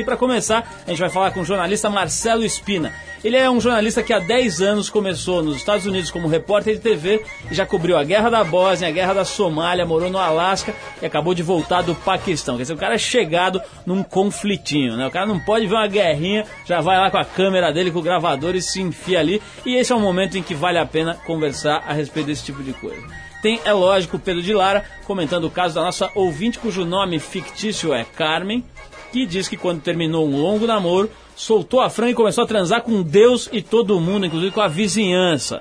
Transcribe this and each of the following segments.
Que para começar, a gente vai falar com o jornalista Marcelo Espina. Ele é um jornalista que há 10 anos começou nos Estados Unidos como repórter de TV e já cobriu a guerra da Bósnia, a guerra da Somália, morou no Alasca e acabou de voltar do Paquistão. Quer dizer, o cara é chegado num conflitinho, né? O cara não pode ver uma guerrinha, já vai lá com a câmera dele, com o gravador e se enfia ali. E esse é um momento em que vale a pena conversar a respeito desse tipo de coisa. Tem, é lógico, Pedro de Lara comentando o caso da nossa ouvinte cujo nome fictício é Carmen, que diz que quando terminou um longo namoro, soltou a franga e começou a transar com Deus e todo mundo, inclusive com a vizinhança.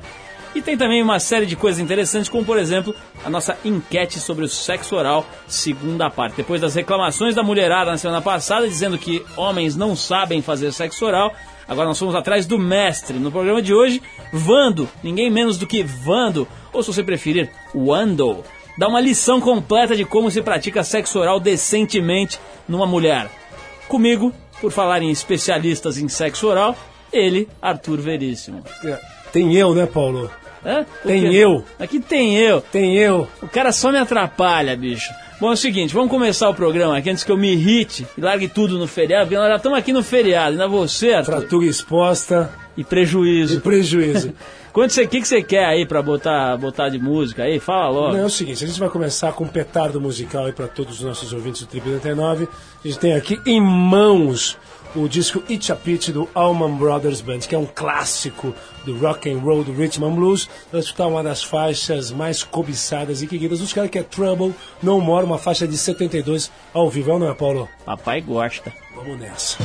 E tem também uma série de coisas interessantes, como por exemplo a nossa enquete sobre o sexo oral, segunda parte. Depois das reclamações da mulherada na semana passada, dizendo que homens não sabem fazer sexo oral, agora nós fomos atrás do mestre. No programa de hoje, Vando, ninguém menos do que Vando, ou se você preferir, Wando, dá uma lição completa de como se pratica sexo oral decentemente numa mulher. Comigo, por falar em especialistas em sexo oral, ele, Arthur Veríssimo. É, tem eu, né, Paulo? Hã? Tem quê? eu. Aqui tem eu. Tem eu. O cara só me atrapalha, bicho. Bom, é o seguinte, vamos começar o programa aqui antes que eu me irrite e largue tudo no feriado, porque nós já estamos aqui no feriado, ainda você, Arthur, Fratura exposta e prejuízo. e prejuízo. Quanto você, que, que você quer aí pra botar, botar de música aí? Fala logo. Não, é o seguinte, a gente vai começar com um petardo musical aí para todos os nossos ouvintes do Triple 89. A gente tem aqui em mãos o disco Itch a Pitch do Allman Brothers Band, que é um clássico do rock and roll, do rhythm and blues. Vamos escutar uma das faixas mais cobiçadas e queridas dos caras, que é Trouble No More, uma faixa de 72 ao vivo, não é, Paulo? Papai gosta. Vamos nessa.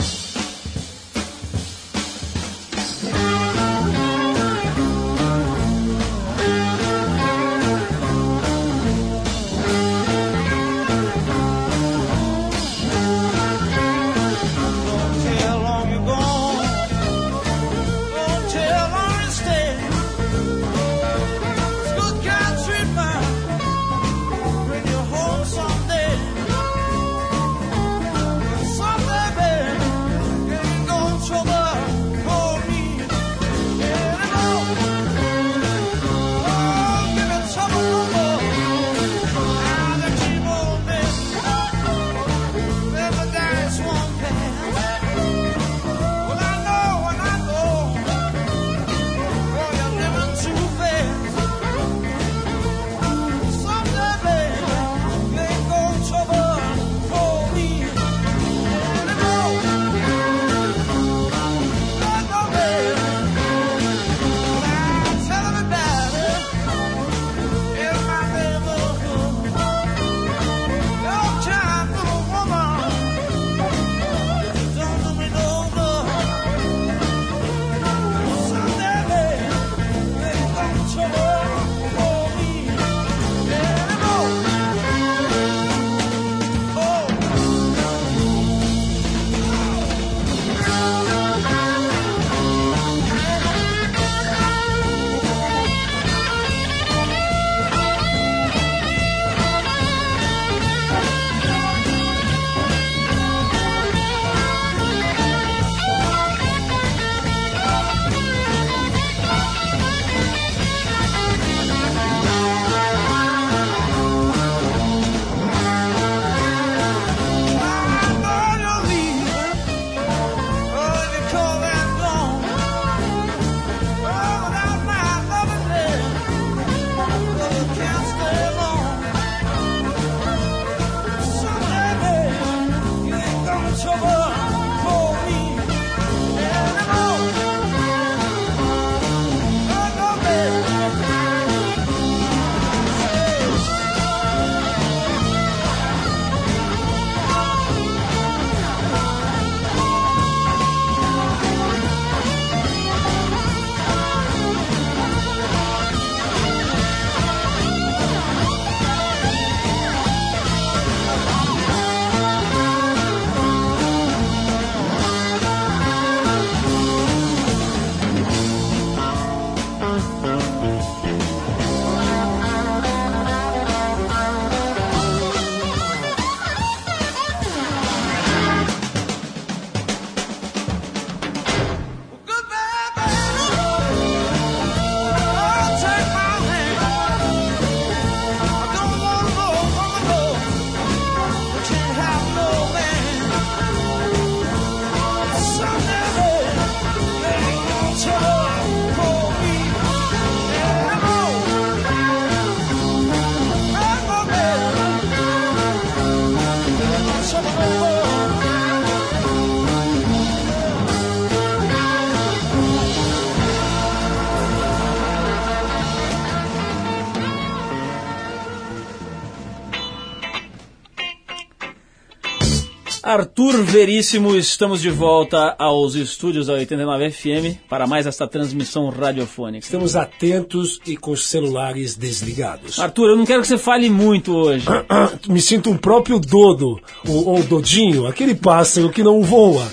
Arthur Veríssimo, estamos de volta aos estúdios da 89 FM para mais esta transmissão radiofônica. Estamos atentos e com os celulares desligados. Arthur, eu não quero que você fale muito hoje. Me sinto um próprio dodo, ou, ou dodinho, aquele pássaro que não voa,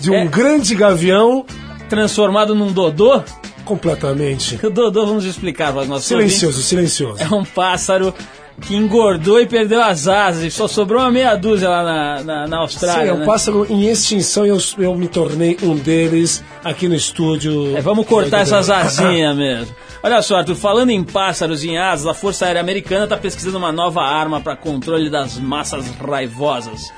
de um É. grande gavião Transformado num dodô? completamente O dodô, vamos explicar para os nossos silencioso, silencioso. ouvintes, é um pássaro que engordou e perdeu as asas e só sobrou uma meia dúzia lá na, na, na Sim, Austrália. é um né? pássaro em extinção e eu, eu me tornei um deles aqui no estúdio. É, vamos cortar essas asinhas mesmo. Olha só, Arthur, falando em pássaros e em asas, a Força Aérea Americana está pesquisando uma nova arma para controle das massas raivosas.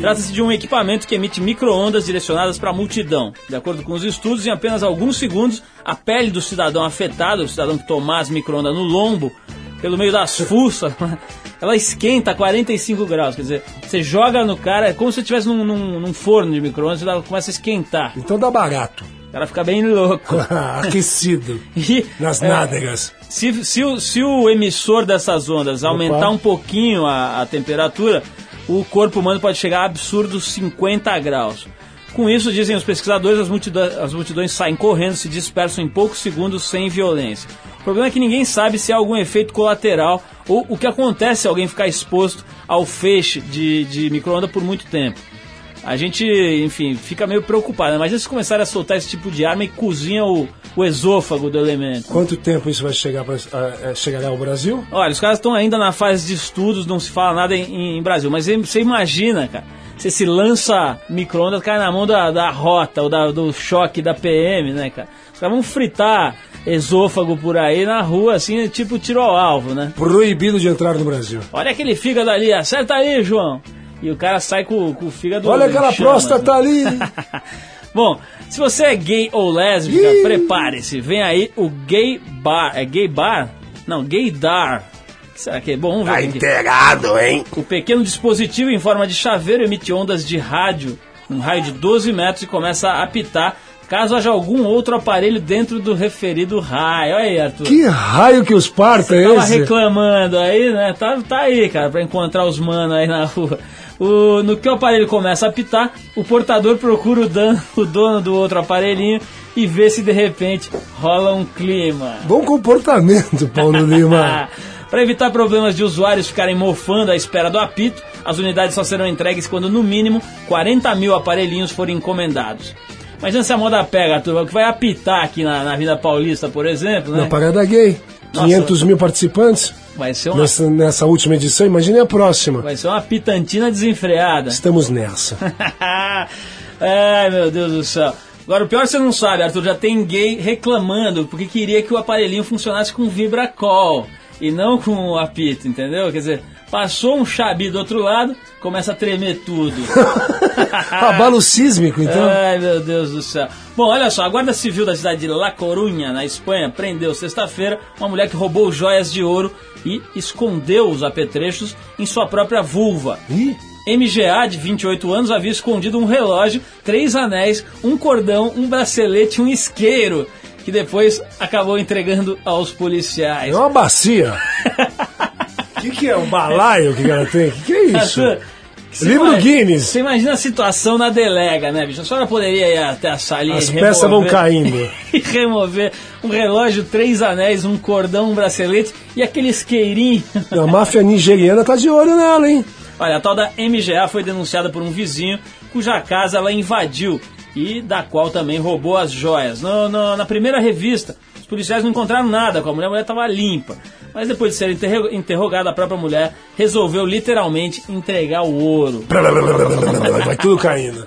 Trata-se de um equipamento que emite micro-ondas direcionadas para a multidão. De acordo com os estudos, em apenas alguns segundos, a pele do cidadão afetado, o cidadão que tomar as micro-ondas no lombo, pelo meio das fuças, ela esquenta a 45 graus. Quer dizer, você joga no cara, é como se estivesse num, num, num forno de micro-ondas e ela começa a esquentar. Então dá barato. Cara fica bem louco. Aquecido. E, Nas é, nádegas. se, se, o, se o emissor dessas ondas aumentar um pouquinho a, a temperatura, o corpo humano pode chegar a absurdos 50 graus. Com isso, dizem os pesquisadores, as multidões, as multidões saem correndo, se dispersam em poucos segundos sem violência. O problema é que ninguém sabe se há algum efeito colateral ou o que acontece se alguém ficar exposto ao feixe de, de micro-ondas por muito tempo. A gente, enfim, fica meio preocupado. né? Imagina se começarem a soltar esse tipo de arma e cozinha o, o esôfago do elemento. Quanto tempo isso vai chegar pra, a- a- chegará ao Brasil? Olha, os caras estão ainda na fase de estudos, não se fala nada em, em Brasil. Mas você imagina, cara, você se lança micro-ondas, cai na mão da, da rota ou da- do choque da PM, né, cara? Os caras vão fritar esôfago por aí na rua, assim, tipo tiro ao alvo, né? Proibido de entrar no Brasil. Olha aquele fígado ali, acerta aí, João. E o cara sai com, com o fígado. Olha aquela chamas, próstata né? ali. Bom, se você é gay ou lésbica, prepare-se. Vem aí o gay bar. É gay bar? Não, gaydar. Será que é bom? Vamos ver. aqui. inteirado, hein? O pequeno dispositivo em forma de chaveiro emite ondas de rádio, um raio de 12 metros e começa a apitar caso haja algum outro aparelho dentro do referido raio. Olha aí, Arthur. Que raio que os parta é Tava esse? reclamando aí, né? Tá, tá aí, cara, pra encontrar os manos aí na rua. O, no que o aparelho começa a apitar, o portador procura o, o dono do outro aparelhinho e vê se de repente rola um clima. Bom comportamento, Paulo Lima. Para evitar problemas de usuários ficarem mofando à espera do apito, as unidades só serão entregues quando, no mínimo, 40 mil aparelhinhos forem encomendados. Imagina se a moda pega, turma, o que vai apitar aqui na, na Vida Paulista, por exemplo, né? Na Parada Gay. Nossa. 500 mil participantes Vai ser uma, nessa, nessa última edição. Imagine a próxima. vai ser uma pitantina desenfreada. Estamos nessa. Ai, meu Deus do céu. Agora, o pior você não sabe, Arthur, já tem gay reclamando porque queria que o aparelhinho funcionasse com vibracol e não com o apito, entendeu? Quer dizer, passou um chabi do outro lado, começa a tremer tudo. Abalo sísmico, então. Ai, meu Deus do céu. Bom, olha só, a Guarda Civil da cidade de La Coruña, na Espanha, prendeu sexta-feira uma mulher que roubou joias de ouro e escondeu os apetrechos em sua própria vulva. Ih, MGA, de 28 anos, havia escondido um relógio, três anéis, um cordão, um bracelete e um isqueiro, que depois acabou entregando aos policiais. é uma bacia. O que, que é? Um balaio que ela tem? O que, que é isso? Você Livro ima- Guinness. Você imagina a situação na delega, né, bicho? A senhora poderia ir até a salinha As e peças vão remover- caindo. e remover um relógio, três anéis, um cordão, um bracelete e aquele isqueirinho. A máfia nigeriana tá de olho nela, hein? Olha, a tal da MGA foi denunciada por um vizinho cuja casa ela invadiu e da qual também roubou as joias. No- no- na primeira revista, os policiais não encontraram nada com a mulher, a mulher estava limpa. Mas depois de ser interro- interrogada, a própria mulher resolveu literalmente entregar o ouro. Vai tudo caindo.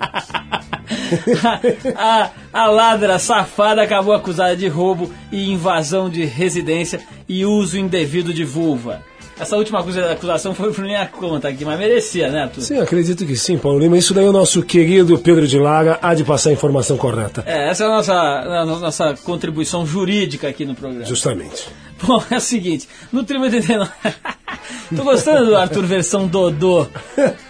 a, a ladra safada acabou acusada de roubo e invasão de residência e uso indevido de vulva. Essa última acusa- acusação foi por minha conta aqui, mas merecia, né, Arthur? Sim, acredito que sim, Paulo Lima. Isso daí o nosso querido Pedro de Lara há de passar a informação correta. É, essa é a nossa, a nossa contribuição jurídica aqui no programa. Justamente. Bom, é o seguinte, no Tribo 89... Tô gostando do Arthur versão Dodô.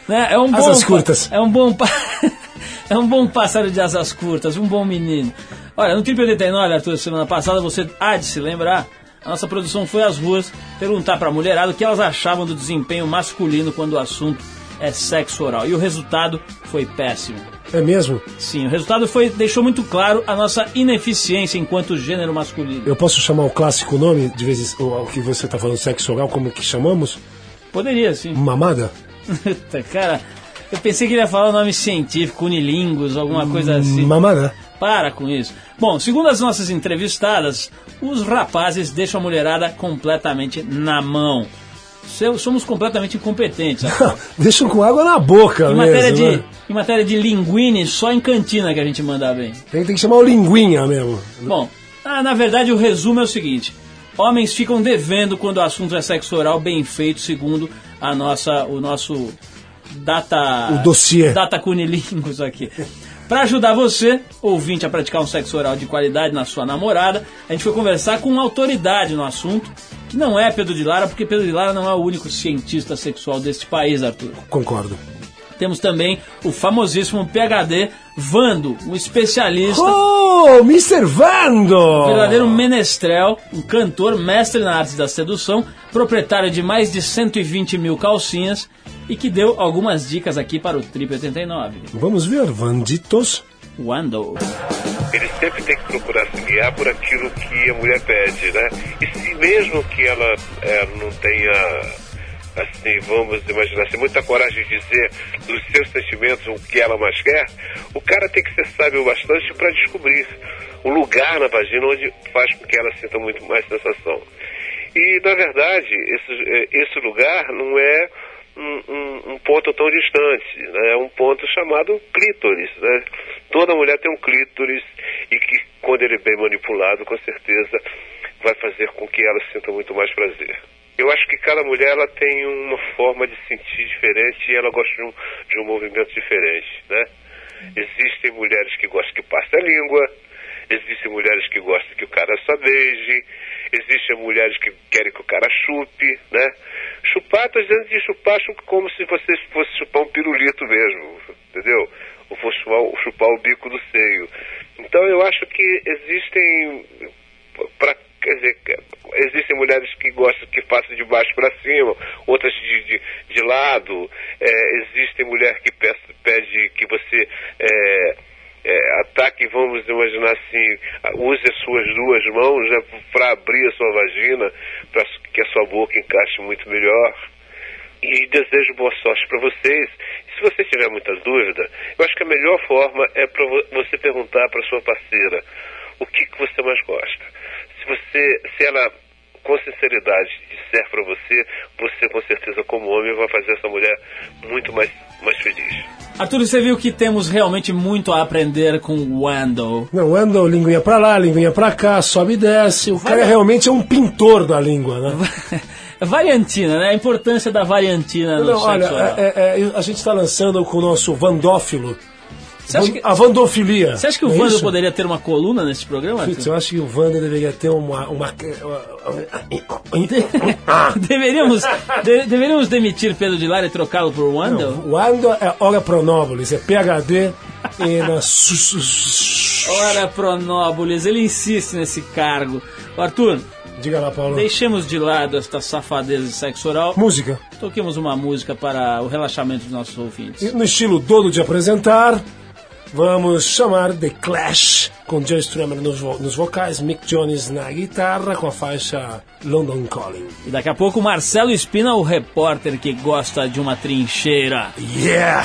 Né? É um bom Asas curtas. É um bom... é um bom pássaro de asas curtas, um bom menino. Olha, no Tribo 89, Arthur, semana passada, você há de se lembrar, a nossa produção foi às ruas perguntar pra mulherada o que elas achavam do desempenho masculino quando o assunto é sexo oral. E o resultado foi péssimo. É mesmo? Sim, o resultado foi deixou muito claro a nossa ineficiência enquanto gênero masculino. Eu posso chamar o clássico nome, de vezes, o o que você está falando, sexo oral, como que chamamos? Poderia, sim. Mamada? Cara, eu pensei que ele ia falar o nome científico, unilingus, alguma coisa assim. Mamada? Para com isso. Bom, segundo as nossas entrevistadas, os rapazes deixam a mulherada completamente na mão. Somos completamente incompetentes. Deixam com água na boca Em mesmo, matéria, de, né? em matéria de linguine, só em cantina que a gente manda bem. Tem, tem que chamar o linguinha mesmo. Bom, ah, na verdade o resumo é o seguinte: homens ficam devendo quando o assunto é sexo oral bem feito, segundo a nossa, o nosso data. O dossiê. Data cunilingus aqui. Para ajudar você, ouvinte, a praticar um sexo oral de qualidade na sua namorada, a gente foi conversar com uma autoridade no assunto, que não é Pedro de Lara, porque Pedro de Lara não é o único cientista sexual deste país, Arthur. Concordo. Temos também o famosíssimo PhD Vando, um especialista Oh, Mr. Vando! verdadeiro menestrel, um cantor, mestre na arte da sedução, proprietário de mais de 120 mil calcinhas e que deu algumas dicas aqui para o Trip 89. Vamos ver, Vanditos. Wando. ele sempre tem que procurar se guiar por aquilo que a mulher pede, né? E se mesmo que ela é, não tenha, assim, vamos imaginar, assim, muita coragem de dizer dos seus sentimentos o que ela mais quer, o cara tem que ser sábio bastante para descobrir o lugar na vagina onde faz com que ela sinta muito mais sensação. E, na verdade, esse, eh, esse lugar não é um, um- um ponto tão distante, né? é um ponto chamado clítoris. Né? Toda mulher tem um clítoris e que, quando ele é bem manipulado, com certeza vai fazer com que ela sinta muito mais prazer. Eu acho que cada mulher ela tem uma forma de sentir diferente e ela gosta de um, de um movimento diferente. Né? Existem mulheres que gostam que passe a língua, Existem mulheres que gostam que o cara só beije. Existem mulheres que querem que o cara chupe, né? Chupar, estou dizendo de chupar chup- como se você fosse chupar um pirulito mesmo, entendeu? Ou fosse chupar, chupar o bico do seio. Então eu acho que existem pra, quer dizer, existem mulheres que gostam que façam de baixo para cima, outras de, de, de lado. É, existem mulheres que pede, pede que você é, é, ataque, vamos imaginar assim, use as suas duas mãos né, para abrir a sua vagina, para que a sua boca encaixe muito melhor. E desejo boa sorte para vocês. Se você tiver muita dúvida, eu acho que a melhor forma é para você perguntar para sua parceira o que, que você mais gosta. Se você, se ela com sinceridade disser para você, você com certeza como homem vai fazer essa mulher muito mais, mais feliz. Arthur, você viu que temos realmente muito a aprender com Wando. Não, anda linguinha pra lá, linguinha pra cá, sobe e desce. O cara Vai- realmente é um pintor da língua, né? Variantina, né? A importância da variantina no Não, sexo olha, é- é- é, a gente está lançando com o nosso vandófilo. Você acha que, A vandofilia. você acha que o é isso? poderia ter uma coluna nesse programa? Arthur? eu acho que o Wanda deveria ter uma. uma... deveríamos, de- deveríamos demitir Pedro de Lara e trocá-lo por Wando? O Wanda é Ora Pronópolis, é PHD e na. Ora, Pronóbulis, ele insiste nesse cargo. Arthur, Diga lá, Paulo. deixemos de lado esta safadeza de sexo oral. Música. Toquemos uma música para o relaxamento dos nossos ouvintes. No estilo dono de apresentar, vamos chamar The Clash, com Joe Strummer nos, vo- nos vocais, Mick Jones na guitarra, com a faixa London Calling. E daqui a pouco, Marcelo Espina, o repórter que gosta de uma trincheira. Yeah!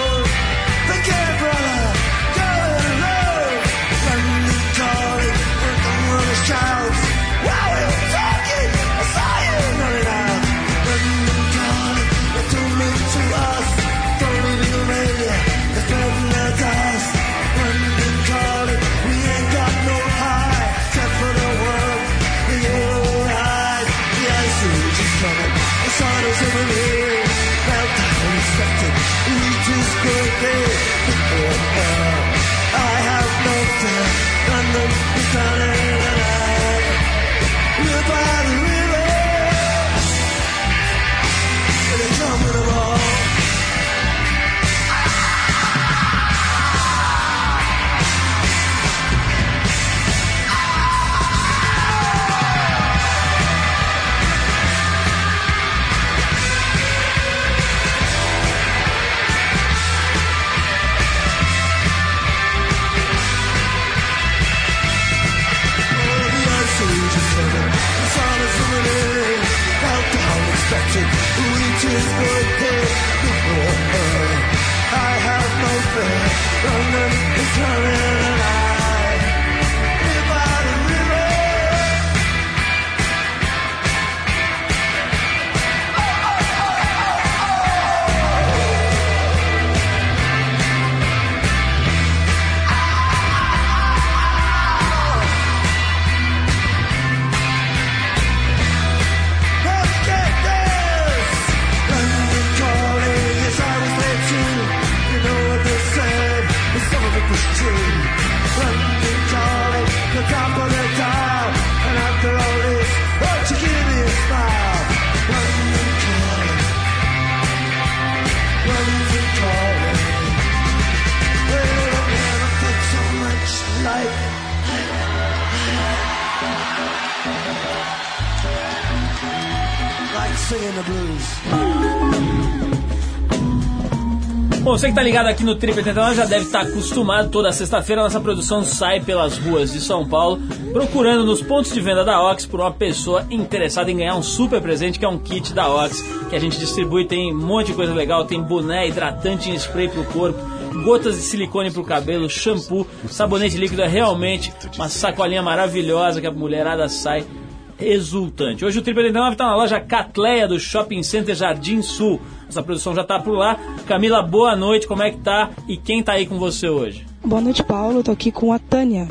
que tá ligado aqui no Trip 89 já deve estar acostumado. Toda sexta-feira nossa produção sai pelas ruas de São Paulo procurando nos pontos de venda da Ox por uma pessoa interessada em ganhar um super presente que é um kit da Ox que a gente distribui. Tem um monte de coisa legal, tem boné, hidratante em spray pro corpo, gotas de silicone pro cabelo, shampoo, sabonete líquido. É realmente uma sacolinha maravilhosa que a mulherada sai exultante. Hoje o Trip 89 está na loja Catleia do Shopping Center Jardim Sul. Nossa produção já está por lá. Camila, boa noite, como é que tá? E quem tá aí com você hoje? Boa noite, Paulo. Tô aqui com a Tânia.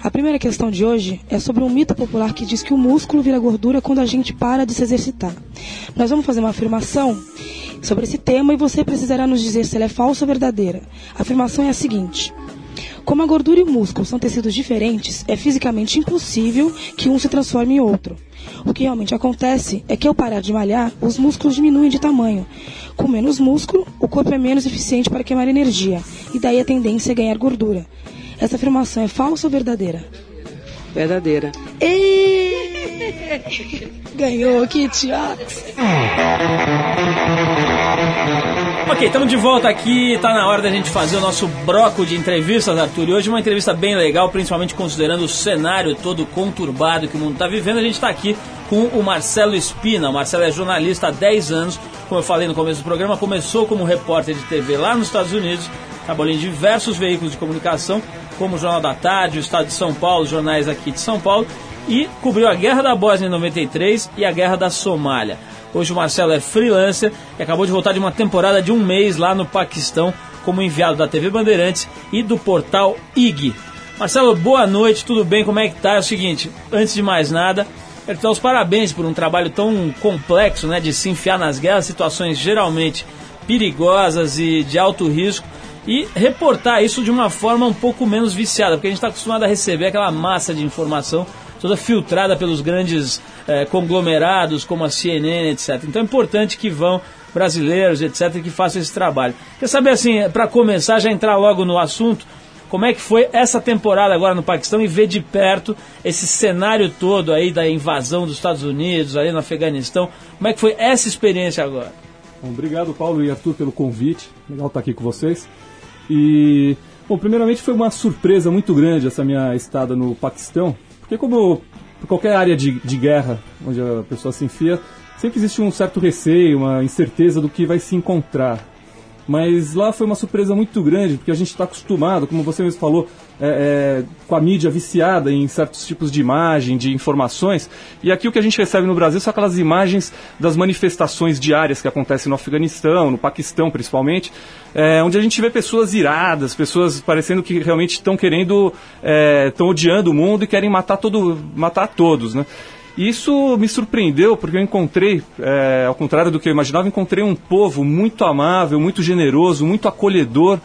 A primeira questão de hoje é sobre um mito popular que diz que o músculo vira gordura quando a gente para de se exercitar. Nós vamos fazer uma afirmação sobre esse tema e você precisará nos dizer se ela é falsa ou verdadeira. A afirmação é a seguinte: como a gordura e o músculo são tecidos diferentes, é fisicamente impossível que um se transforme em outro. O que realmente acontece é que ao parar de malhar, os músculos diminuem de tamanho. Com menos músculo, o corpo é menos eficiente para queimar energia, e daí a tendência é ganhar gordura. Essa afirmação é falsa ou verdadeira? Verdadeira. E... Ganhou, Kit Ox. Ok, estamos de volta aqui. Tá na hora da gente fazer o nosso bloco de entrevistas, Arthur. E hoje uma entrevista bem legal, principalmente considerando o cenário todo conturbado que o mundo está vivendo. A gente está aqui com o Marcelo Espina. O Marcelo é jornalista há 10 anos. Como eu falei no começo do programa, começou como repórter de TV lá nos Estados Unidos. Trabalhou em diversos veículos de comunicação, como o Jornal da Tarde, o Estado de São Paulo, jornais aqui de São Paulo. E cobriu a Guerra da Bósnia em 93 e a Guerra da Somália. Hoje o Marcelo é freelancer e acabou de voltar de uma temporada de um mês lá no Paquistão como enviado da TV Bandeirantes e do portal IG. Marcelo, boa noite, tudo bem? Como é que tá? É o seguinte, antes de mais nada, quero te dar os parabéns por um trabalho tão complexo, né, de se enfiar nas guerras, situações geralmente perigosas e de alto risco e reportar isso de uma forma um pouco menos viciada, porque a gente está acostumado a receber aquela massa de informação toda filtrada pelos grandes eh, conglomerados como a CNN, etc. Então é importante que vão brasileiros, etc., que façam esse trabalho. Quer saber, assim, para começar, já entrar logo no assunto, como é que foi essa temporada agora no Paquistão e ver de perto esse cenário todo aí da invasão dos Estados Unidos, ali no Afeganistão? Como é que foi essa experiência agora? Bom, obrigado, Paulo e Arthur, pelo convite. Legal estar aqui com vocês. E, bom, primeiramente foi uma surpresa muito grande essa minha estada no Paquistão, porque como qualquer área de, de guerra onde a pessoa se enfia, sempre existe um certo receio, uma incerteza do que vai se encontrar. Mas lá foi uma surpresa muito grande, porque a gente está acostumado, como você mesmo falou, é, é, com a mídia viciada em certos tipos de imagem, de informações. E aqui o que a gente recebe no Brasil são aquelas imagens das manifestações diárias que acontecem no Afeganistão, no Paquistão principalmente, é, onde a gente vê pessoas iradas, pessoas parecendo que realmente estão querendo, estão odiando o mundo e querem matar, todo, matar todos, né? Isso me surpreendeu porque eu encontrei, é, ao contrário do que eu imaginava, encontrei um povo muito amável, muito generoso, muito acolhedor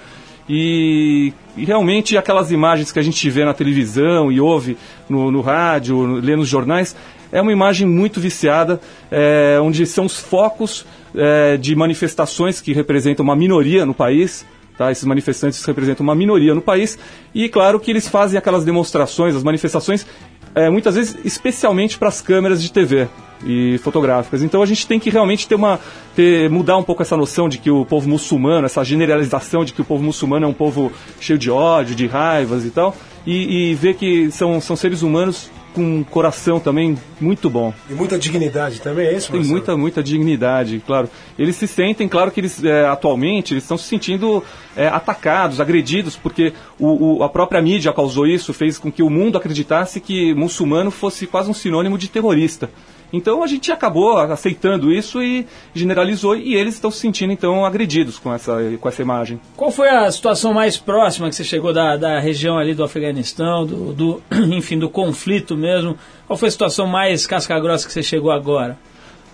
e, e realmente aquelas imagens que a gente vê na televisão e ouve no, no rádio, no- lê nos jornais, é uma imagem muito viciada, é, onde são os focos é, de manifestações que representam uma minoria no país. Tá? Esses manifestantes representam uma minoria no país e, claro, que eles fazem aquelas demonstrações, as manifestações, é, muitas vezes especialmente para as câmeras de TV e fotográficas. Então a gente tem que realmente ter uma ter, mudar um pouco essa noção de que o povo muçulmano, essa generalização de que o povo muçulmano é um povo cheio de ódio, de raivas e tal, e, e ver que são, são seres humanos com um coração também muito bom. E muita dignidade também, é isso, Tem Marcelo? muita, muita dignidade, claro. Eles se sentem, claro que eles é, atualmente eles estão se sentindo é, atacados, agredidos, porque o, o- a própria mídia causou isso, fez com que o mundo acreditasse que muçulmano fosse quase um sinônimo de terrorista. Então a gente acabou aceitando isso e generalizou, e eles estão se sentindo então agredidos com essa, com essa imagem. Qual foi a situação mais próxima que você chegou da, da região ali do Afeganistão, do, do, enfim, do conflito mesmo? Qual foi a situação mais casca-grossa que você chegou agora?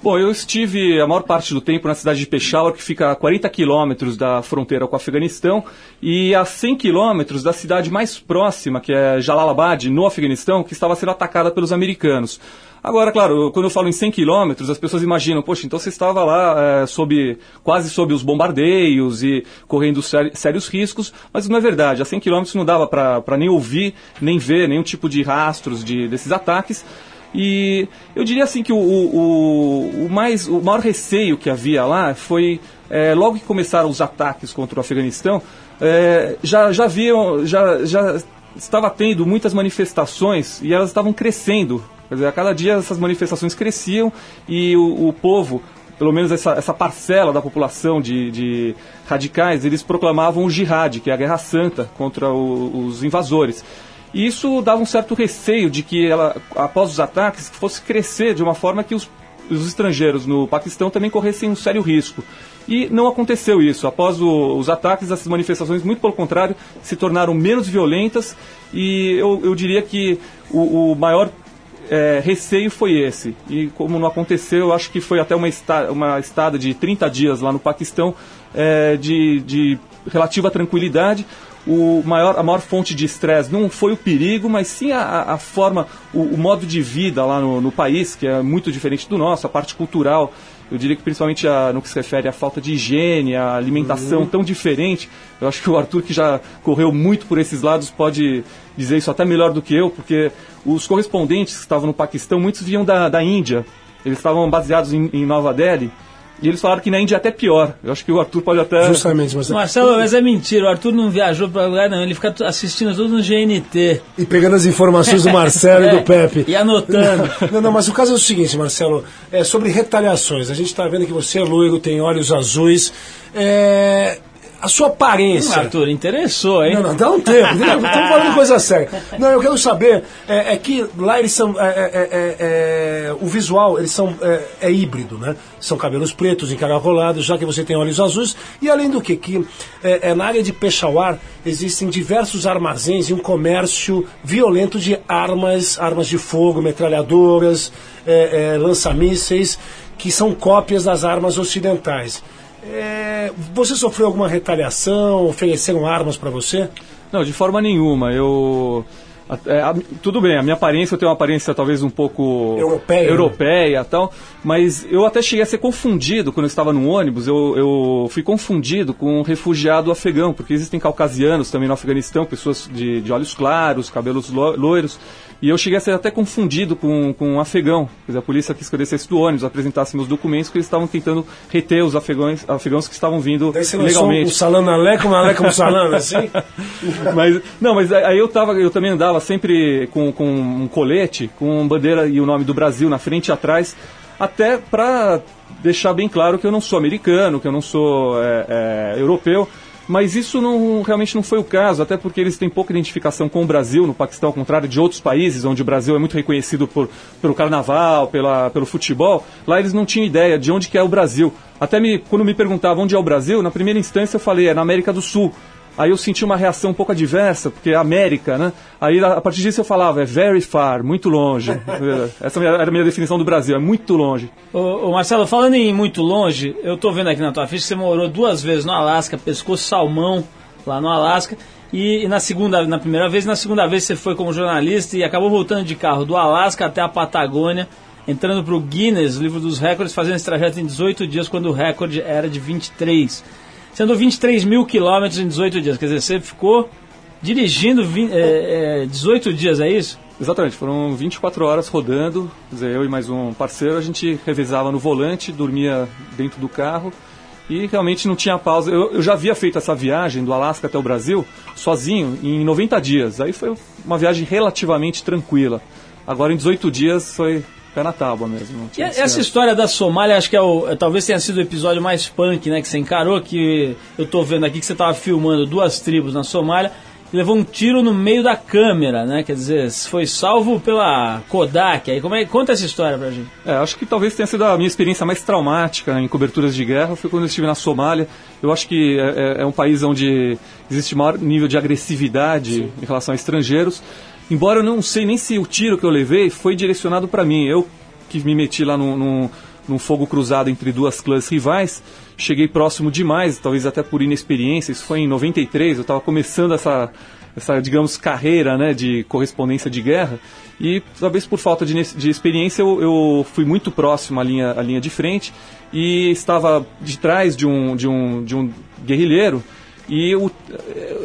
Bom, eu estive a maior parte do tempo na cidade de Peshawar, que fica a 40 quilômetros da fronteira com o Afeganistão, e a 100 quilômetros da cidade mais próxima, que é Jalalabad, no Afeganistão, que estava sendo atacada pelos americanos. Agora, claro, quando eu falo em 100 quilômetros, as pessoas imaginam, poxa, então você estava lá é, sob, quase sob os bombardeios e correndo séri- sérios riscos, mas não é verdade. A 100 quilômetros não dava para nem ouvir, nem ver nenhum tipo de rastros de, desses ataques. E eu diria assim que o, o, o- mais, o maior receio que havia lá foi, é, logo que começaram os ataques contra o Afeganistão, é, já, já haviam, já, já estava tendo muitas manifestações e elas estavam crescendo. Quer dizer, a cada dia essas manifestações cresciam e o, o povo, pelo menos essa, essa parcela da população de, de radicais, eles proclamavam o jihad, que é a guerra santa contra o- os invasores. E isso dava um certo receio de que ela, após os ataques, fosse crescer de uma forma que os, os estrangeiros no Paquistão também corressem um sério risco. E não aconteceu isso. Após o- os ataques, essas manifestações, muito pelo contrário, se tornaram menos violentas e eu, eu diria que o, o maior é, receio foi esse. E como não aconteceu, eu acho que foi até uma, esta, uma estada de 30 dias lá no Paquistão é, de, de relativa tranquilidade. O maior, a maior fonte de estresse não foi o perigo, mas sim a, a- forma, o, o modo de vida lá no, no país, que é muito diferente do nosso, a parte cultural. Eu diria que principalmente a- no que se refere à falta de higiene, a alimentação tão diferente. Eu acho que o Arthur, que já correu muito por esses lados, pode dizer isso até melhor do que eu, porque os correspondentes que estavam no Paquistão, muitos vinham da, da Índia. Eles estavam baseados em, em Nova Delhi. E eles falaram que na Índia é até pior. Eu acho que o Arthur pode até. Justamente, Marcelo. Marcelo, mas é mentira, o Arthur não viajou pra lugar não, ele fica assistindo tudo no GNT. E pegando as informações do Marcelo e do Pepe. E anotando. Não, não, mas o caso é o seguinte, Marcelo, é sobre retaliações. A gente está vendo que você é loiro, tem olhos azuis. É, a sua aparência. Arthur, interessou, hein? Não, não, dá um tempo. Estamos falando coisa séria. Não, eu quero saber é, é que lá eles são. é, é, é, é, o visual, eles são. É, é híbrido, né? São cabelos pretos, encaracolados, já que você tem olhos azuis. E além do que, que é, é, na área de Peshawar existem diversos armazéns e um comércio violento de armas, armas de fogo, metralhadoras, é, é, lança-mísseis, que são cópias das armas ocidentais. É, você sofreu alguma retaliação? Ofereceram armas para você? Não, de forma nenhuma. Eu. é, a- tudo bem, a minha aparência, eu tenho uma aparência talvez um pouco Europeia, europeia tal, mas eu até cheguei a ser confundido quando eu estava no ônibus, eu, eu fui confundido com um refugiado afegão, porque existem caucasianos também no Afeganistão, pessoas de, de olhos claros, cabelos lo- loiros, E eu cheguei a ser até confundido com, com um afegão. Quer dizer, a polícia quis que eu descesse do ônibus, apresentasse meus documentos, porque eles estavam tentando reter os afegãos, afegãos que estavam vindo Daí você um legalmente. salame aleco, uma aleca, um salame, assim? Mas, não, mas aí eu, tava, eu também andava sempre com, com um colete, com bandeira e o nome do Brasil na frente e atrás, até para deixar bem claro que eu não sou americano, que eu não sou é, é, europeu. Mas isso não, realmente não foi o caso, até porque eles têm pouca identificação com o Brasil no Paquistão, ao contrário de outros países onde o Brasil é muito reconhecido por, pelo carnaval, pela, pelo futebol. Lá eles não tinham ideia de onde que é o Brasil. Até me, quando me perguntavam onde é o Brasil, na primeira instância eu falei, é na América do Sul. Aí eu senti uma reação um pouco adversa, porque é América, né? Aí a partir disso eu falava, é very far, muito longe. Essa era a minha definição do Brasil, é muito longe. Ô, ô, Marcelo, falando em muito longe, eu tô vendo aqui na tua ficha você morou duas vezes no Alasca, pescou salmão lá no Alasca. E, e na segunda, na primeira vez, na segunda vez você foi como jornalista e acabou voltando de carro do Alasca até a Patagônia, entrando pro Guinness, livro dos recordes, fazendo esse trajeto em 18 dias, quando o recorde era de 23. Andou 23 mil quilômetros em 18 dias, quer dizer, você ficou dirigindo vin- é, é, 18 dias, é isso? Exatamente, foram 24 horas rodando, quer dizer, eu e mais um parceiro, a gente revezava no volante, dormia dentro do carro e realmente não tinha pausa. Eu, eu já havia feito essa viagem do Alasca até o Brasil sozinho em 90 dias, aí foi uma viagem relativamente tranquila. Agora em 18 dias foi pé na tábua mesmo. E essa esse- história da Somália, acho que é o, é- talvez tenha sido o episódio mais punk, né, que você encarou, que eu tô vendo aqui que você tava filmando duas tribos na Somália e levou um tiro no meio da câmera, né? Quer dizer, foi salvo pela Kodak. Aí como é, conta essa história pra gente. É, acho que talvez tenha sido a minha experiência mais traumática em coberturas de guerra. Foi quando eu estive na Somália. Eu acho que é, é- é um país onde existe maior nível de agressividade em relação a estrangeiros. Embora eu não sei nem se o tiro que eu levei foi direcionado para mim. Eu que me meti lá num, num, num fogo cruzado entre duas clãs rivais, cheguei próximo demais, talvez até por inexperiência. Isso foi em 93, eu estava começando essa, essa, digamos, carreira né, de correspondência de guerra. E talvez por falta de, de experiência eu, eu fui muito próximo à linha, à linha de frente e estava de trás de um, de um, de um guerrilheiro e o-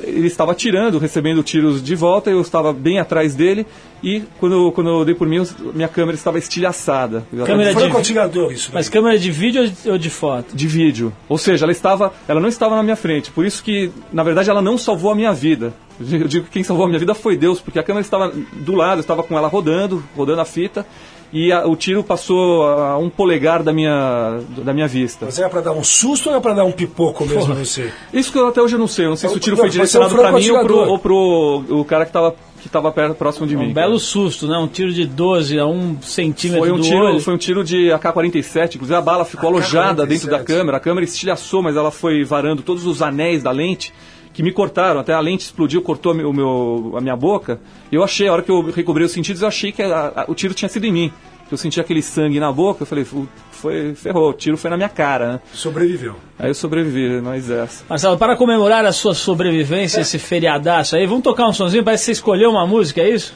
ele estava atirando, recebendo tiros de volta, eu estava bem atrás dele e quando, quando eu dei por mim, minha câmera estava estilhaçada. Câmera Foi de- atirador isso. Mas daí. câmera de vídeo ou de- ou de foto? de vídeo. Ou seja, ela estava, ela não estava na minha frente. Por isso que, na verdade, ela não salvou a minha vida. Eu digo que quem salvou a minha vida foi Deus, porque a câmera estava do lado, eu estava com ela rodando, rodando a fita, e a- o tiro passou a um polegar da minha, da minha vista. Mas era pra dar um susto ou era pra dar um pipoco mesmo em você? Isso que eu até hoje eu não sei. Eu não sei se o tiro Não, foi um direcionado para mim ou pro, ou pro o cara que estava que tava perto, próximo de mim. Um belo susto, né? Um tiro de 12 a 1 centímetro Foi um, do tiro, olho. foi um tiro de AK-47, inclusive a bala ficou alojada dentro da câmera, a câmera estilhaçou, mas ela foi varando todos os anéis da lente que me cortaram, até a lente explodiu, cortou o meu, a minha boca. Eu achei, a hora que eu recobrei os sentidos, eu achei que a- a- o tiro tinha sido em mim. Eu senti aquele sangue na boca, eu falei, "Fu- foi, ferrou, o tiro foi na minha cara, né? Sobreviveu. Aí eu sobrevivi, mas essa. Marcelo, para comemorar a sua sobrevivência, esse feriadaço aí, vamos tocar um sonzinho? Parece que você escolheu uma música, é isso?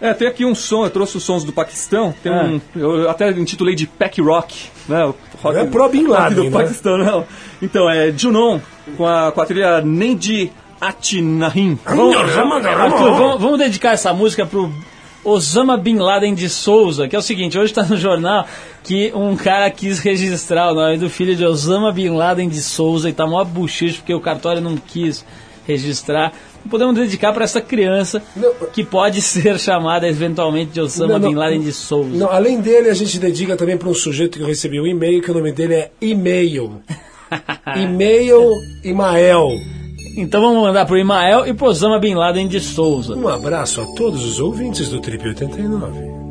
É, tem aqui um som, eu trouxe os sons do Paquistão, tem Ah. um, eu até intitulei de Pack Rock, né? O rock Não é pro Bin Laden, do né? Paquistão, não. Então, é Junon, com a, com a trilha Nendi Atinahin. Vamos, Arthur, vamos, vamos dedicar essa música pro Osama Bin Laden de Souza, que é o seguinte, hoje está no jornal que um cara quis registrar o nome do filho de Osama Bin Laden de Souza e tá mó buchicho porque o cartório não quis registrar. Podemos dedicar para essa criança Não. que pode ser chamada eventualmente de Osama Não, não. Bin Laden de Souza. Não, além dele, a gente dedica também para um sujeito que eu recebi um e-mail, que o nome dele é E-mail. E-mail Imael. Então vamos mandar pro Imael e pro Osama Bin Laden de Souza. Um abraço a todos os ouvintes do Trip 89.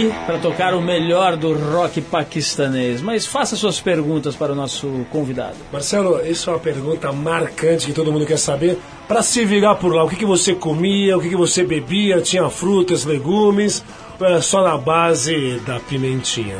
Aqui para tocar o melhor do rock paquistanês. Mas faça suas perguntas para o nosso convidado. Marcelo, isso é uma pergunta marcante que todo mundo quer saber. Para se virar por lá, o que, que você comia, o que, que você bebia? Tinha frutas, legumes? Era só na base da pimentinha?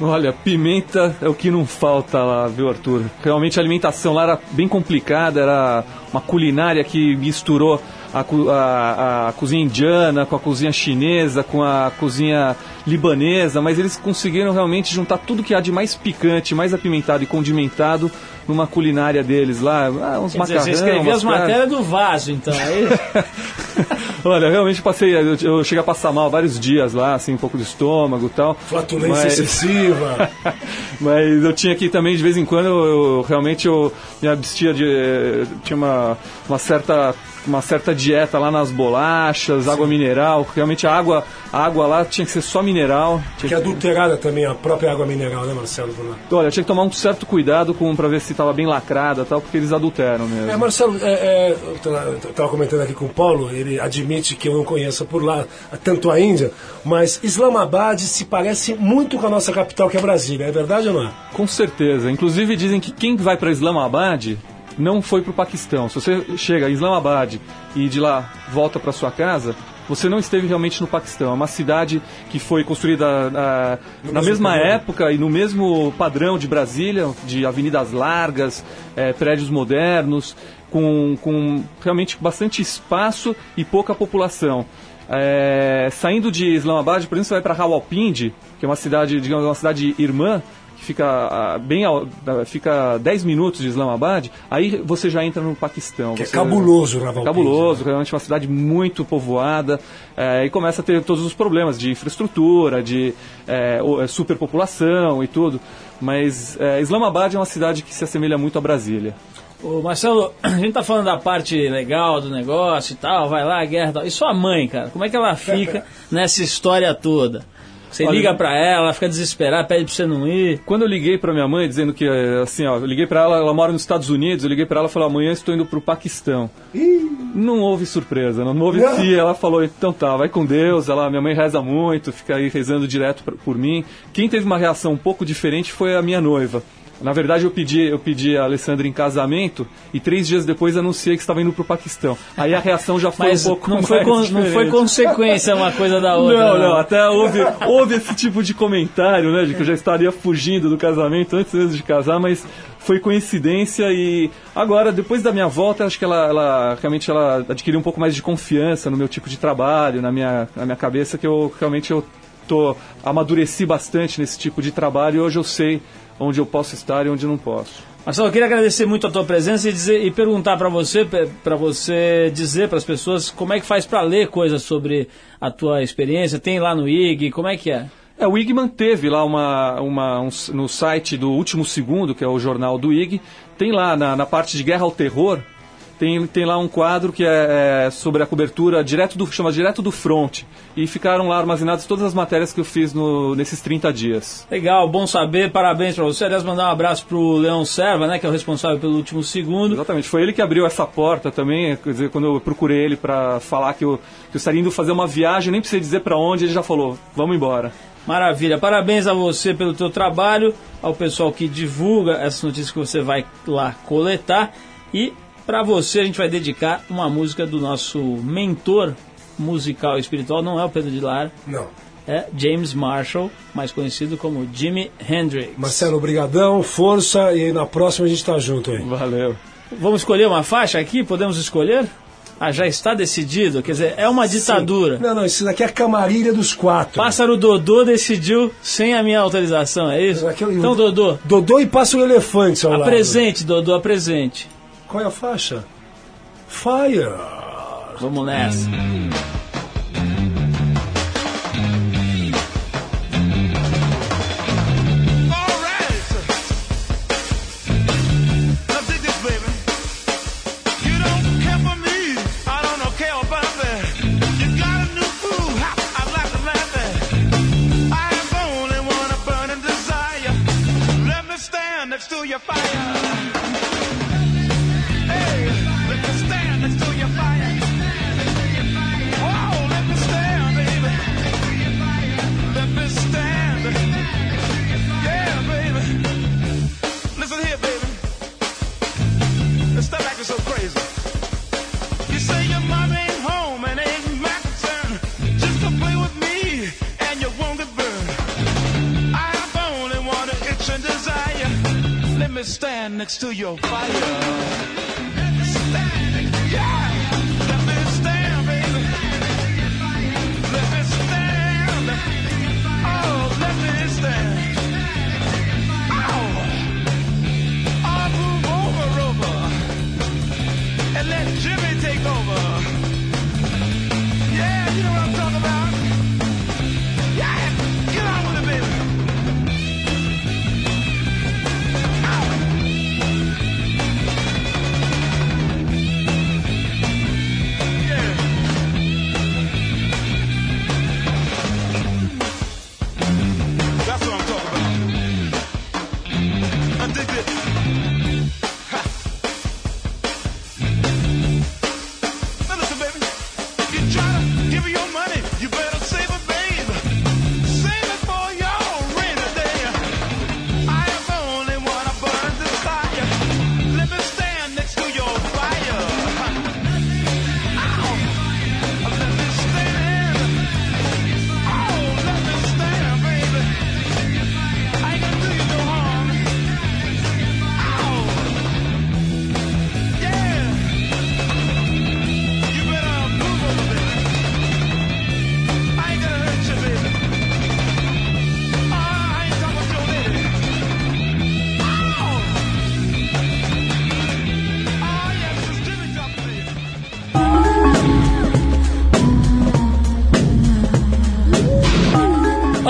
Olha, pimenta é o que não falta lá, viu, Arthur? Realmente a alimentação lá era bem complicada, era uma culinária que misturou a, a- a cozinha indiana com a cozinha chinesa, com a cozinha libanesa, mas eles conseguiram realmente juntar tudo que há de mais picante, mais apimentado e condimentado numa culinária deles lá. Ah, uns Quer dizer, macarrão, você escrevia umas as matérias do vaso, então. Aí, Olha, realmente passei, eu, eu cheguei a passar mal vários dias lá, assim, um pouco de estômago e tal. Flatulência Mas- excessiva. Mas eu tinha que também, de vez em quando, eu, eu realmente eu me abstia de. eh, Tinha uma, uma certa. Uma certa dieta lá nas bolachas, água mineral. Realmente a água, a água lá tinha que ser só mineral. Que é adulterada também a própria água mineral, né, Marcelo? Olha, tinha que tomar um certo cuidado com para ver se estava bem lacrada e tal, porque eles adulteram mesmo. É, Marcelo, é, é, eu estava comentando aqui com o Paulo, ele admite que eu não conheço por lá tanto a Índia, mas Islamabad se parece muito com a nossa capital, que é Brasília. É verdade ou não é? Com certeza. Inclusive dizem que quem vai para Islamabad não foi para o Paquistão. Se você chega a Islamabad e de lá volta para sua casa, você não esteve realmente no Paquistão. É uma cidade que foi construída ah, na mesmo mesma padrão. época e no mesmo padrão de Brasília, de avenidas largas, eh, prédios modernos, com, com realmente bastante espaço e pouca população. É, saindo de Islamabad, por exemplo, você vai para Rawalpindi, que é uma cidade, digamos, uma cidade irmã, que fica bem fica 10 minutos de Islamabad, aí você já entra no Paquistão. Que é cabuloso o Rawalpindi, Cabuloso, realmente uma cidade muito povoada, é, e começa a ter todos os problemas de infraestrutura, de é, é, superpopulação e tudo. Mas é, Islamabad é uma cidade que se assemelha muito a Brasília. Ô, Marcelo, a gente tá falando da parte legal do negócio e tal, vai lá, guerra e tal. E sua mãe, cara, como é que ela fica nessa história toda? Você Olha, liga pra ela, ela fica desesperada, pede pra você não ir. Quando eu liguei pra minha mãe dizendo que, eh, assim, ó, eu liguei pra ela, ela mora nos Estados Unidos, eu liguei pra ela e falei, amanhã estou indo pro Paquistão. Não houve surpresa, não, não houve Não. sim. Ela falou, então tá, vai com Deus. Ela, minha mãe reza muito, fica aí rezando direto pra- por mim. Quem teve uma reação um pouco diferente foi a minha noiva. Na verdade, eu pedi, eu pedi a Alessandra em casamento e três dias depois anunciei que estava indo pro Paquistão. Aí a reação já foi Mas um pouco não, foi mais con- não foi consequência uma coisa da outra. Não, não, até houve, houve esse tipo de comentário, né, de que eu já estaria fugindo do casamento antes mesmo de casar, mas foi coincidência e agora, depois da minha volta, acho que ela, ela realmente ela adquiriu um pouco mais de confiança no meu tipo de trabalho, na minha, na minha cabeça, que eu realmente eu tô, amadureci bastante nesse tipo de trabalho e hoje eu sei onde eu posso estar e onde não posso. Marcelo, eu queria agradecer muito a tua presença e, dizer, e perguntar pra você, para você dizer para as pessoas como é que faz pra ler coisas sobre a tua experiência. Tem lá no IG, como é que é? É, o IG manteve lá uma, uma um no site do Último Segundo, que é o jornal do IG, tem lá na, na parte de Guerra ao Terror, Tem, tem lá um quadro que é, é sobre a cobertura direto do chama direto do front e ficaram lá armazenadas todas as matérias que eu fiz no, nesses 30 dias. Legal, bom saber, parabéns pra você. Aliás, mandar um abraço pro Leão Serva, né, que é o responsável pelo último segundo. Exatamente, foi ele que abriu essa porta também, quer dizer, quando eu procurei ele para falar que eu, que eu estaria indo fazer uma viagem, nem precisei dizer para onde, ele já falou, vamos embora. Maravilha, parabéns a você pelo teu trabalho, ao pessoal que divulga essas notícias que você vai lá coletar e para você a gente vai dedicar uma música do nosso mentor musical e espiritual, não é o Pedro de Lara, Não. é James Marshall, mais conhecido como Jimi Hendrix. Marcelo, brigadão, força e na próxima a gente tá junto aí. Valeu. Vamos escolher uma faixa aqui? Podemos escolher? Ah, já está decidido, quer dizer, é uma ditadura. Não, não, isso daqui é a camarilha dos quatro. Pássaro Dodô decidiu sem a minha autorização, é isso? Aqui eu- Então, Dodô, Dodô e Pássaro Elefante lado. apresente, Dodô, apresente. Qual é a faixa? Fire. Vamos nessa.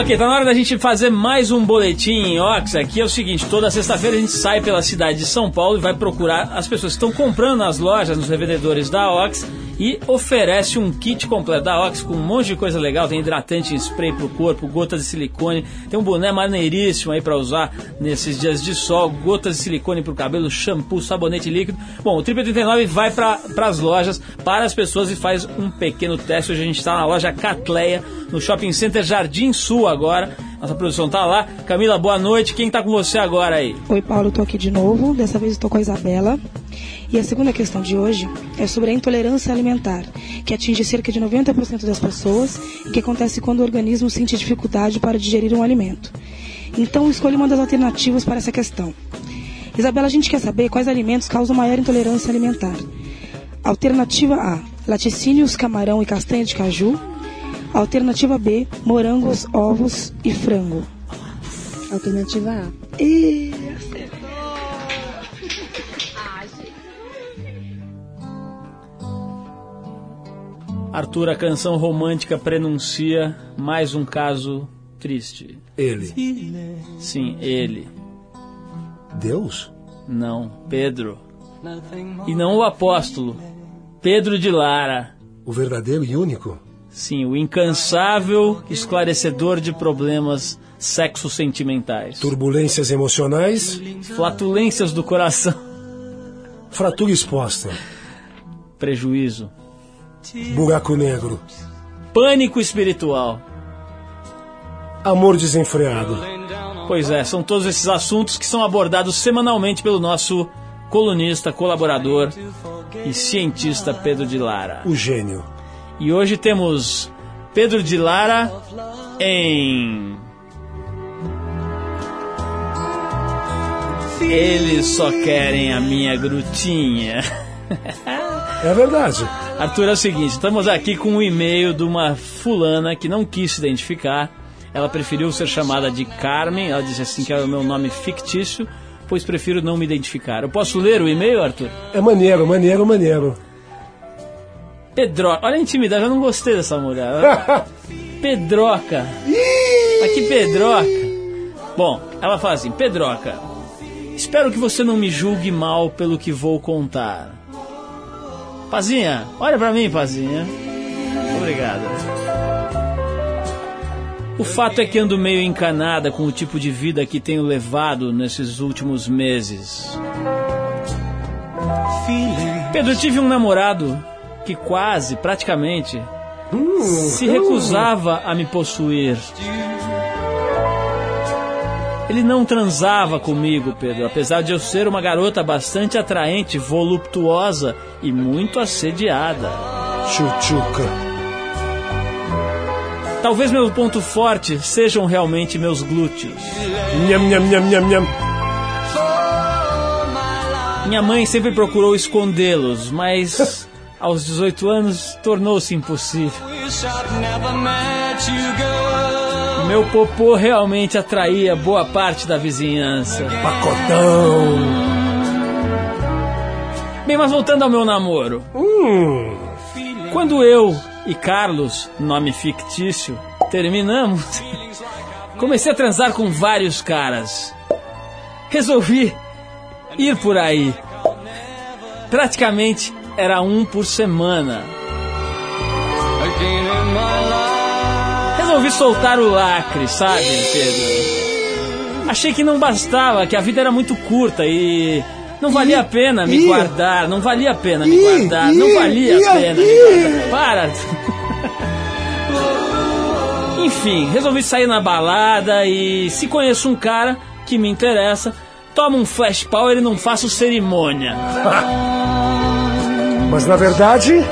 Ok, tá na hora da gente fazer mais um boletim em Ox. Aqui é o seguinte: toda sexta-feira a gente sai pela cidade de São Paulo e vai procurar as pessoas que estão comprando nas lojas, nos revendedores da Ox e oferece um kit completo da Ox com um monte de coisa legal. Tem hidratante em spray pro corpo, gotas de silicone, tem um boné maneiríssimo aí pra usar nesses dias de sol, gotas de silicone pro cabelo, shampoo, sabonete líquido. Bom, o Triple 39 vai para as lojas, para as pessoas e faz um pequeno teste. Hoje a gente está na loja Catleia, no Shopping Center Jardim Sul agora. Nossa produção tá lá. Camila, boa noite. Quem tá com você agora aí? Oi, Paulo, tô aqui de novo. Dessa vez estou com a Isabela. E a segunda questão de hoje é sobre a intolerância alimentar, que atinge cerca de 90% das pessoas e que acontece quando o organismo sente dificuldade para digerir um alimento. Então, escolha uma das alternativas para essa questão. Isabela, a gente quer saber quais alimentos causam maior intolerância alimentar. Alternativa A: laticínios, camarão e castanha de caju. Alternativa B: morangos, ovos e frango. Alternativa A. E... Arthur, a canção romântica prenuncia mais um caso triste. Ele. Sim, ele. Deus? Não, Pedro. E não o apóstolo, Pedro de Lara. O verdadeiro e único? Sim, o incansável esclarecedor de problemas sexo-sentimentais. Turbulências emocionais, Flatulências do coração. fratura exposta, Prejuízo. Buraco negro, Pânico espiritual. amor desenfreado. Pois é, são todos esses assuntos que são abordados semanalmente pelo nosso colunista, colaborador e cientista Pedro de Lara. O gênio. E hoje temos Pedro de Lara em. Eles só querem a minha grutinha. É verdade. Arthur, é o seguinte, estamos aqui com um e-mail de uma fulana que não quis se identificar. Ela preferiu ser chamada de Carmen. Ela disse assim que era o meu nome fictício, pois prefiro não me identificar. Eu posso ler o e-mail, Arthur? É maneiro, maneiro, maneiro. Pedroca. Olha a intimidade, eu não gostei dessa mulher. Pedroca. Mas que Pedroca. Bom, ela fala assim: Pedroca, espero que você não me julgue mal pelo que vou contar. Pazinha, olha pra mim, Pazinha. Obrigado. O fato é que ando meio encanada com o tipo de vida que tenho levado nesses últimos meses. Pedro, tive um namorado que quase, praticamente, se recusava a me possuir. Ele não transava comigo, Pedro, apesar de eu ser uma garota bastante atraente, voluptuosa e muito assediada. Chuchuca. Talvez meu ponto forte sejam realmente meus glúteos. Nham, nham, nham, nham, nham. Minha mãe sempre procurou escondê-los, mas aos 18 anos tornou-se impossível. Meu popô realmente atraía boa parte da vizinhança. Pacotão. Bem, mas voltando ao meu namoro. Hum. Quando eu e Carlos, nome fictício, terminamos, comecei a transar com vários caras. Resolvi ir por aí. Praticamente era um por semana. Resolvi soltar o lacre, sabe, Pedro? Achei que não bastava, que a vida era muito curta e não valia a pena me guardar, não valia a pena me guardar, não valia a pena me guardar. Para! Enfim, resolvi sair na balada e se conheço um cara que me interessa, toma um flash power e não faço cerimônia. Mas na verdade,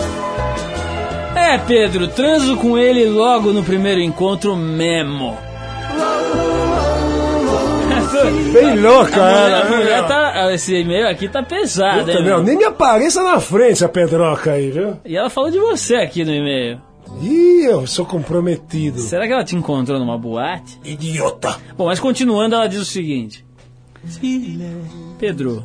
É, Pedro, transo com ele logo no primeiro encontro mesmo. bem louca A mulher, ela. a mulher né? tá, esse e-mail aqui tá pesado, Puta, hein? meu? nem me apareça na frente a Pedroca aí, viu? E ela falou de você aqui no e-mail. Ih, eu sou comprometido. Será que ela te encontrou numa boate? Idiota. Bom, mas continuando, ela diz o seguinte: Pedro,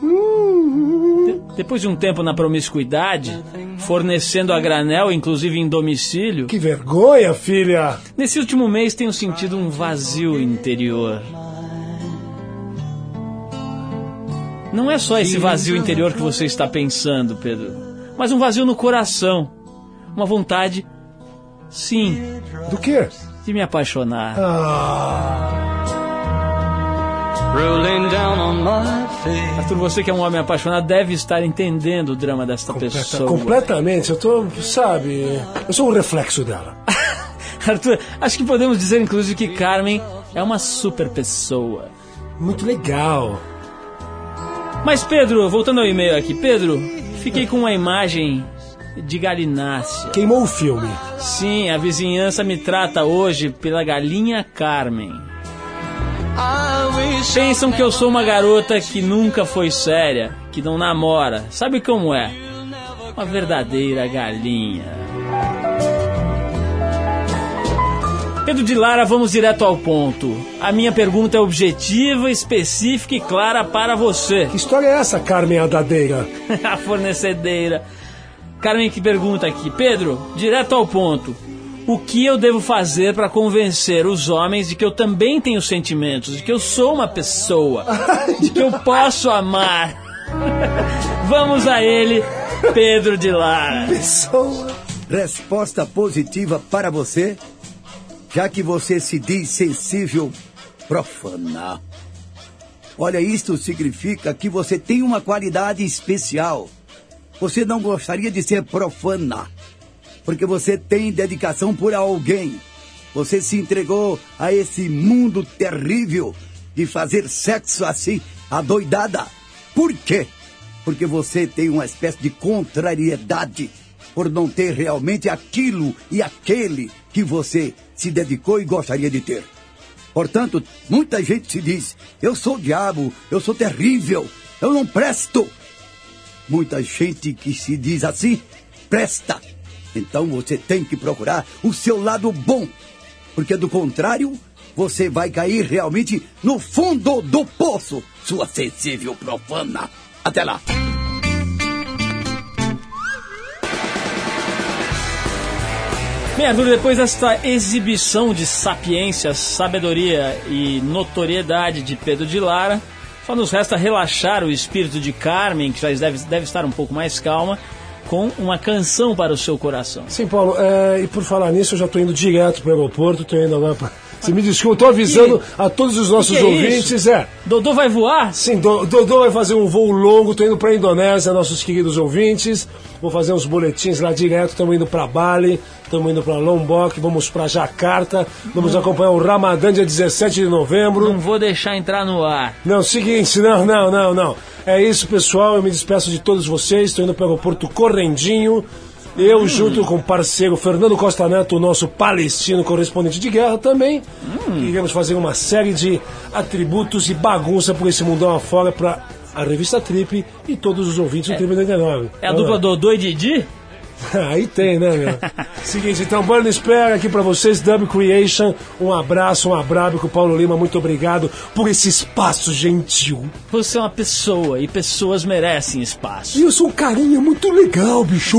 de- depois de um tempo na promiscuidade, fornecendo a granel, inclusive em domicílio, Que vergonha, filha. nesse último mês tenho sentido um vazio interior. Não é só esse vazio interior que você está pensando, Pedro, mas um vazio no coração. Uma vontade, sim, Do quê? de me apaixonar. Ah, Arthur, você que é um homem apaixonado deve estar entendendo o drama desta completa- pessoa. completamente. Eu tô, sabe, eu sou um reflexo dela. Arthur, acho que podemos dizer inclusive que Carmen é uma super pessoa. Muito legal. Mas Pedro, voltando ao e-mail aqui, Pedro, fiquei com uma imagem de galinácea. Queimou o filme. Sim, a vizinhança me trata hoje pela galinha Carmen. Pensam que eu sou uma garota que nunca foi séria, que não namora. Sabe como é? Uma verdadeira galinha. Pedro de Lara, vamos direto ao ponto. A minha pergunta é objetiva, específica e clara para você. Que história é essa, Carmen Adadeira? a fornecedeira. Carmen que pergunta aqui, Pedro, direto ao ponto. O que eu devo fazer para convencer os homens de que eu também tenho sentimentos, de que eu sou uma pessoa, de que eu posso amar? Vamos a ele, Pedro de Lara. Resposta positiva para você, já que você se diz sensível profana. Olha, isto significa que você tem uma qualidade especial. Você não gostaria de ser profana, porque você tem dedicação por alguém. Você se entregou a esse mundo terrível de fazer sexo assim, adoidada. Por quê? Porque você tem uma espécie de contrariedade por não ter realmente aquilo e aquele que você se dedicou e gostaria de ter. Portanto, muita gente se diz: eu sou o diabo, eu sou terrível, eu não presto. Muita gente que se diz assim, presta. Então você tem que procurar o seu lado bom, porque do contrário, você vai cair realmente no fundo do poço, sua sensível profana. Até lá. Bem, Arthur, depois desta exibição de sapiência, sabedoria e notoriedade de Pedro de Lara, só nos resta relaxar o espírito de Carmen, que já deve, deve estar um pouco mais calma, com uma canção para o seu coração. Sim, Paulo, é, e por falar nisso, eu já estou indo direto para o aeroporto, estou indo agora para. Você me desculpa, estou avisando a todos os nossos que é ouvintes. isso? É. Dodô vai voar? Sim, Do- Dodô vai fazer um voo longo, estou indo para a Indonésia, nossos queridos ouvintes. Vou fazer uns boletins lá direto, estamos indo para Bali, estamos indo para Lombok, vamos para Jacarta, vamos acompanhar o Ramadã dia 17 de novembro. Não vou deixar entrar no ar. Não, seguinte, não, não, não, não. É isso, pessoal. Eu me despeço de todos vocês. Estou indo para o aeroporto Correndinho. Eu, junto com o parceiro Fernando Costa Neto, o nosso palestino correspondente de guerra também, iremos fazer uma série de atributos e bagunça por esse mundão afora para a revista Trip e todos os ouvintes do Trip 89. É a dupla. Dodô e Didi? Aí tem, né, meu? Seguinte, então, Burn Spare aqui pra vocês, Dub Creation. Um abraço, um abraço, Paulo Lima. Muito obrigado por esse espaço gentil. Você é uma pessoa e pessoas merecem espaço. E eu sou um carinha muito legal, bicho.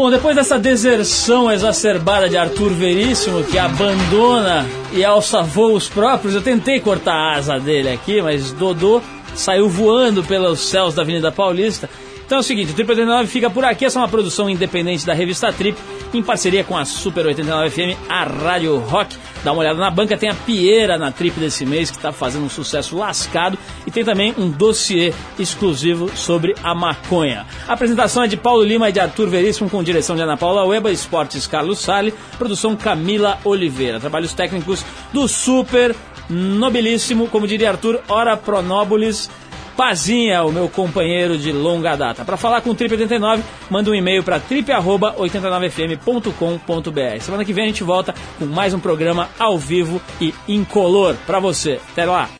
Bom, depois dessa deserção exacerbada de Arthur Veríssimo, que abandona e alça voos próprios, eu tentei cortar a asa dele aqui, mas Dodô saiu voando pelos céus da Avenida Paulista. Então é o seguinte, o Trip 89 fica por aqui, essa é uma produção independente da revista Trip, em parceria com a Super 89 FM, a Rádio Rock. Dá uma olhada na banca, tem a Pieira na Trip desse mês, que está fazendo um sucesso lascado, e tem também um dossiê exclusivo sobre a maconha. A apresentação é de Paulo Lima e de Arthur Veríssimo, com direção de Ana Paula Ueba, esportes Carlos Sale, produção Camila Oliveira. Trabalhos técnicos do Super Nobilíssimo, como diria Arthur, ora pronóbulis, Pazinha, o meu companheiro de longa data. Para falar com o Trip 89, manda um e-mail para trip@89fm.com.br. Semana que vem a gente volta com mais um programa ao vivo e incolor para você. Até lá.